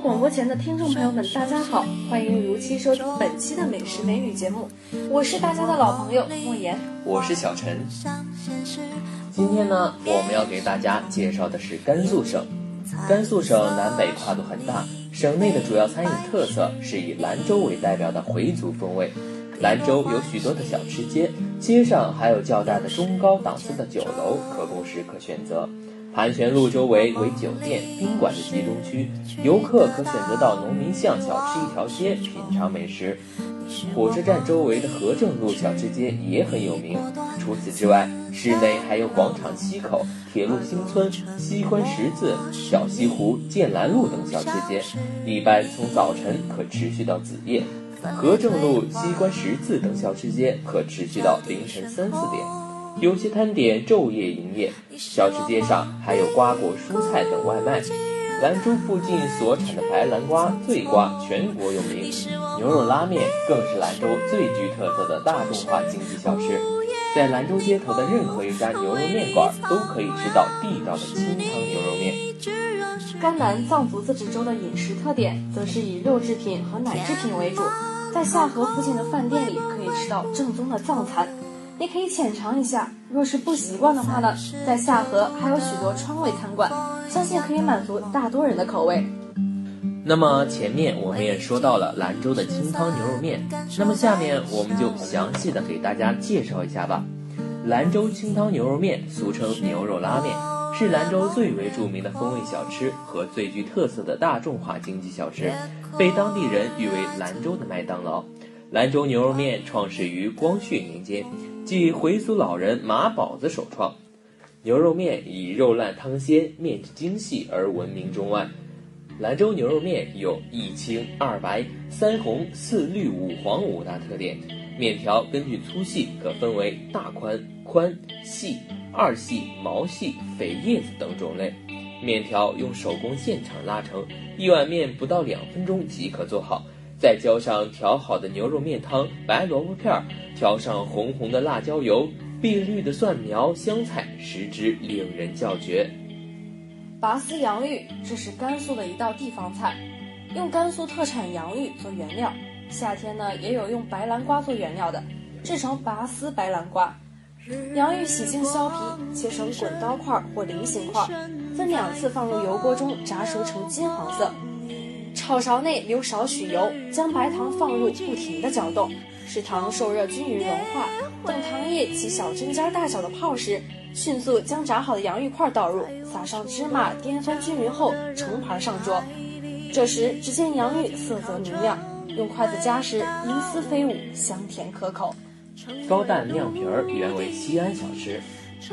广播前的听众朋友们，大家好，欢迎如期收听本期的美食美女节目，我是大家的老朋友莫言，我是小陈。今天呢，我们要给大家介绍的是甘肃省。甘肃省南北跨度很大，省内的主要餐饮特色是以兰州为代表的回族风味。兰州有许多的小吃街，街上还有较大的中高档次的酒楼可供食客选择。盘旋路周围为酒店、宾馆的集中区，游客可选择到农民巷小吃一条街品尝美食。火车站周围的和政路小吃街也很有名。除此之外，市内还有广场西口、铁路新村、西关十字、小西湖、剑兰路等小吃街，一般从早晨可持续到子夜。和政路、西关十字等小吃街可持续到凌晨三四点。有些摊点昼夜营业，小吃街上还有瓜果蔬菜等外卖。兰州附近所产的白兰瓜、醉瓜全国有名，牛肉拉面更是兰州最具特色的大众化经济小吃。在兰州街头的任何一家牛肉面馆都可以吃到地道的清汤牛肉面。甘南藏族自治州的饮食特点则是以肉制品和奶制品为主，在下河附近的饭店里可以吃到正宗的藏餐。你可以浅尝一下，若是不习惯的话呢，在下河还有许多川味餐馆，相信可以满足大多人的口味。那么前面我们也说到了兰州的清汤牛肉面，那么下面我们就详细的给大家介绍一下吧。兰州清汤牛肉面俗称牛肉拉面，是兰州最为著名的风味小吃和最具特色的大众化经济小吃，被当地人誉为兰州的麦当劳。兰州牛肉面创始于光绪年间。即回族老人马宝子首创，牛肉面以肉烂汤鲜、面质精细而闻名中外。兰州牛肉面有一青二白三红四绿五黄五大特点，面条根据粗细可分为大宽、宽、细、二细、毛细、肥叶子等种类。面条用手工现场拉成，一碗面不到两分钟即可做好。再浇上调好的牛肉面汤、白萝卜片儿，调上红红的辣椒油、碧绿的蒜苗、香菜，食之令人叫绝。拔丝洋芋，这是甘肃的一道地方菜，用甘肃特产洋芋做原料。夏天呢，也有用白兰瓜做原料的，制成拔丝白兰瓜。洋芋洗净削皮，切成滚刀块或菱形块，分两次放入油锅中炸熟成金黄色。炒勺内留少许油，将白糖放入，不停地搅动，使糖受热均匀融化。等糖液起小针尖大小的泡时，迅速将炸好的洋芋块倒入，撒上芝麻，颠翻均匀后盛盘上桌。这时，只见洋芋色泽明亮，用筷子夹时银丝飞舞，香甜可口。高蛋酿皮儿原为西安小吃，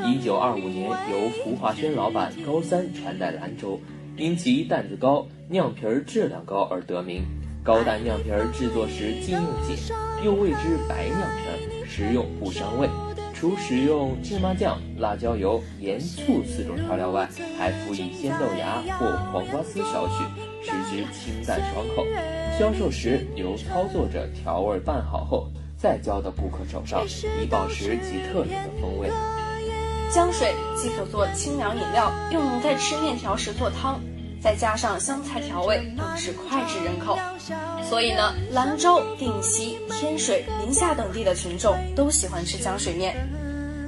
一九二五年由胡华轩老板高三传代兰州。因其蛋子高、酿皮儿质量高而得名。高蛋酿皮儿制作时禁用碱，又谓之白酿皮儿，食用不伤胃。除使用芝麻酱、辣椒油、盐、醋四种调料外，还辅以鲜豆芽或黄瓜丝少许，使之清淡爽口。销售时由操作者调味拌好后，再交到顾客手上，以保持其特有的风味。姜水既可做清凉饮料，又能在吃面条时做汤，再加上香菜调味，更是脍炙人口。所以呢，兰州、定西、天水、宁夏等地的群众都喜欢吃姜水面。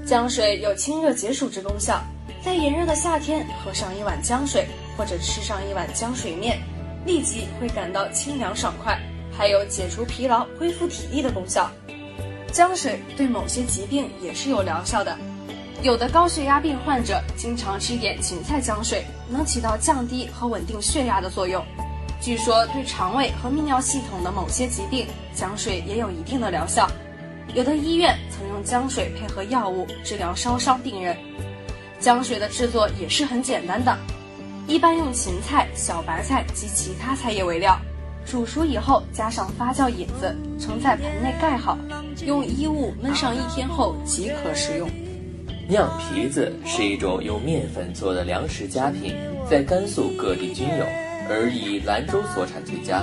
姜水有清热解暑之功效，在炎热的夏天喝上一碗姜水，或者吃上一碗姜水面，立即会感到清凉爽快，还有解除疲劳、恢复体力的功效。姜水对某些疾病也是有疗效的。有的高血压病患者经常吃点芹菜姜水，能起到降低和稳定血压的作用。据说对肠胃和泌尿系统的某些疾病，姜水也有一定的疗效。有的医院曾用姜水配合药物治疗烧伤病人。姜水的制作也是很简单的，一般用芹菜、小白菜及其他菜叶为料，煮熟以后加上发酵引子，盛在盆内盖好，用衣物闷上一天后即可食用。酿皮子是一种用面粉做的粮食佳品，在甘肃各地均有，而以兰州所产最佳。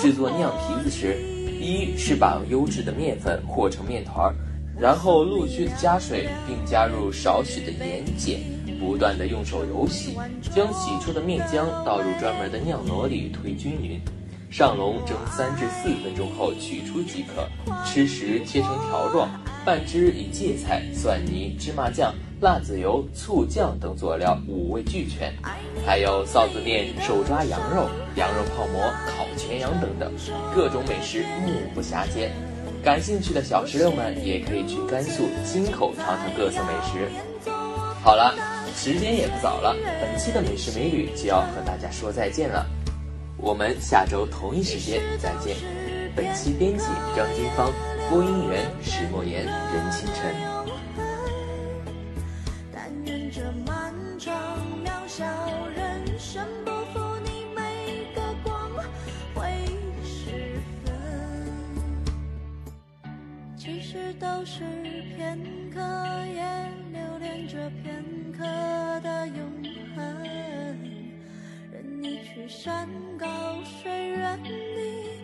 制作酿皮子时，一是把优质的面粉和成面团儿，然后陆续加水，并加入少许的盐碱，不断的用手揉洗，将洗出的面浆倒入专门的酿箩里推均匀，上笼蒸三至四分钟后取出即可。吃时切成条状，拌汁以芥菜、蒜泥、芝麻酱、辣子油、醋酱等佐料，五味俱全。还有臊子面、手抓羊肉、羊肉泡馍、烤全羊等等，各种美食目不暇接。感兴趣的小石榴们也可以去甘肃亲口尝尝各色美食。好了，时间也不早了，本期的美食美旅就要和大家说再见了。我们下周同一时间再见。本期编辑张金芳，播音员石墨言、任清晨。都是片刻，也留恋着片刻的永恒。任你去山高水远。你